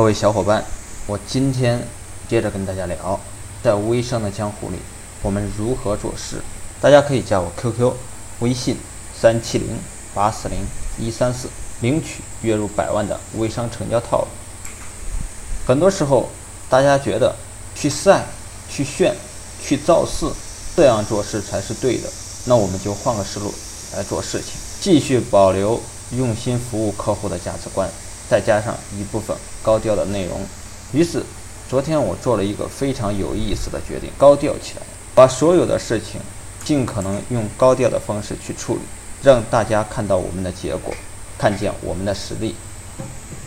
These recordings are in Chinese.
各位小伙伴，我今天接着跟大家聊，在微商的江湖里，我们如何做事？大家可以加我 QQ、微信三七零八四零一三四，领取月入百万的微商成交套路。很多时候，大家觉得去晒、去炫、去造势，这样做事才是对的。那我们就换个思路来做事情，继续保留用心服务客户的价值观，再加上一部分高调的内容。于是，昨天我做了一个非常有意思的决定：高调起来，把所有的事情尽可能用高调的方式去处理，让大家看到我们的结果，看见我们的实力。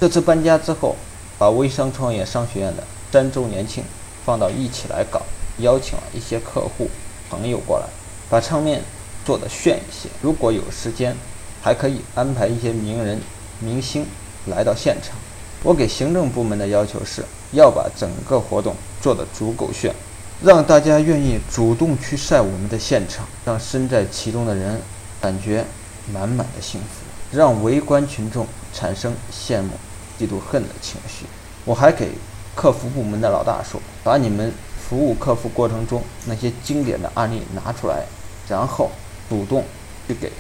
这次搬家之后。把微商创业商学院的三周年庆放到一起来搞，邀请了一些客户朋友过来，把场面做得炫一些。如果有时间，还可以安排一些名人、明星来到现场。我给行政部门的要求是，要把整个活动做得足够炫，让大家愿意主动去晒我们的现场，让身在其中的人感觉满满的幸福，让围观群众产生羡慕。嫉妒恨的情绪，我还给客服部门的老大说：“把你们服务客户过程中那些经典的案例拿出来，然后主动去给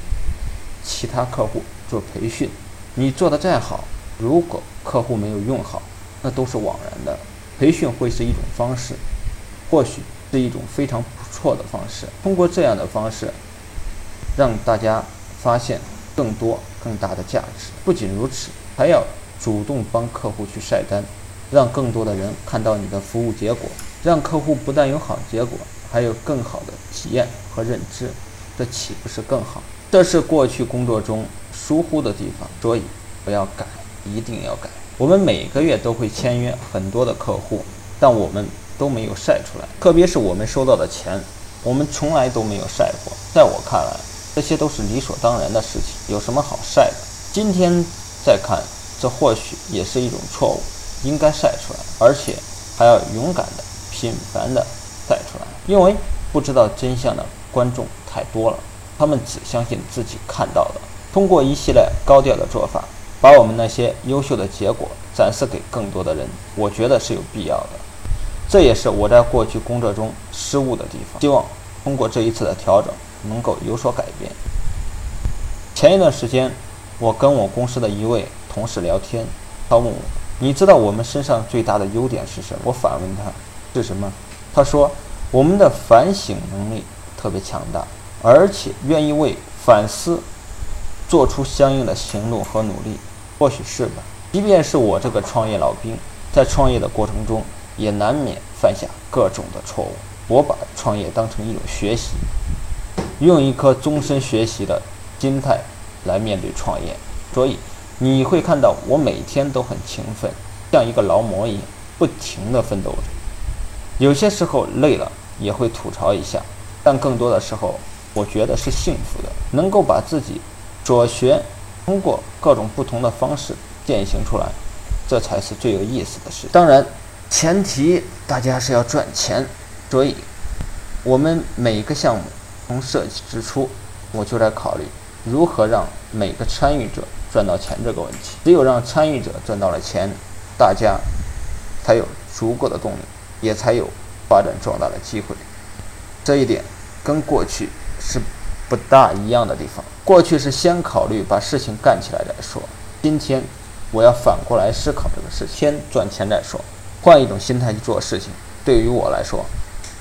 其他客户做培训。你做的再好，如果客户没有用好，那都是枉然的。培训会是一种方式，或许是一种非常不错的方式。通过这样的方式，让大家发现更多更大的价值。不仅如此，还要。”主动帮客户去晒单，让更多的人看到你的服务结果，让客户不但有好结果，还有更好的体验和认知，这岂不是更好？这是过去工作中疏忽的地方，所以不要改，一定要改。我们每个月都会签约很多的客户，但我们都没有晒出来，特别是我们收到的钱，我们从来都没有晒过。在我看来，这些都是理所当然的事情，有什么好晒的？今天再看。这或许也是一种错误，应该晒出来，而且还要勇敢的、频繁的晒出来。因为不知道真相的观众太多了，他们只相信自己看到的。通过一系列高调的做法，把我们那些优秀的结果展示给更多的人，我觉得是有必要的。这也是我在过去工作中失误的地方，希望通过这一次的调整能够有所改变。前一段时间，我跟我公司的一位。同事聊天，他问我：“你知道我们身上最大的优点是什么？”我反问他：“是什么？”他说：“我们的反省能力特别强大，而且愿意为反思做出相应的行动和努力。”或许是吧。即便是我这个创业老兵，在创业的过程中也难免犯下各种的错误。我把创业当成一种学习，用一颗终身学习的心态来面对创业，所以。你会看到我每天都很勤奋，像一个劳模一样，不停地奋斗着。有些时候累了也会吐槽一下，但更多的时候，我觉得是幸福的，能够把自己所学通过各种不同的方式践行出来，这才是最有意思的事。当然，前提大家是要赚钱，所以，我们每个项目从设计之初，我就在考虑如何让每个参与者。赚到钱这个问题，只有让参与者赚到了钱，大家才有足够的动力，也才有发展壮大的机会。这一点跟过去是不大一样的地方。过去是先考虑把事情干起来再说，今天我要反过来思考这个事，先赚钱再说，换一种心态去做事情。对于我来说，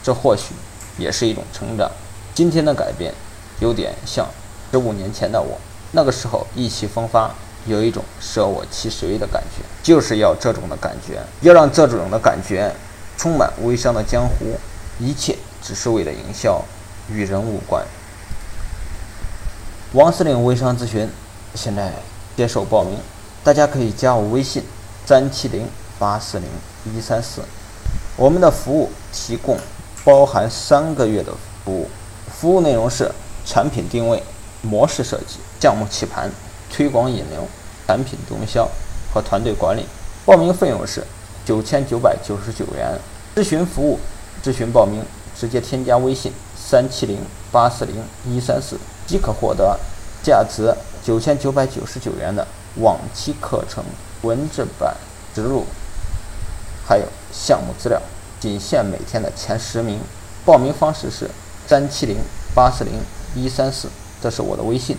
这或许也是一种成长。今天的改变有点像十五年前的我。那个时候意气风发，有一种舍我其谁的感觉，就是要这种的感觉，要让这种的感觉充满微商的江湖，一切只是为了营销，与人无关。王司令微商咨询现在接受报名，大家可以加我微信三七零八四零一三四，我们的服务提供包含三个月的服务，服务内容是产品定位。模式设计、项目起盘、推广引流、产品营销和团队管理。报名费用是九千九百九十九元。咨询服务、咨询报名，直接添加微信三七零八四零一三四即可获得价值九千九百九十九元的往期课程文字版植入还有项目资料，仅限每天的前十名。报名方式是三七零八四零一三四，这是我的微信。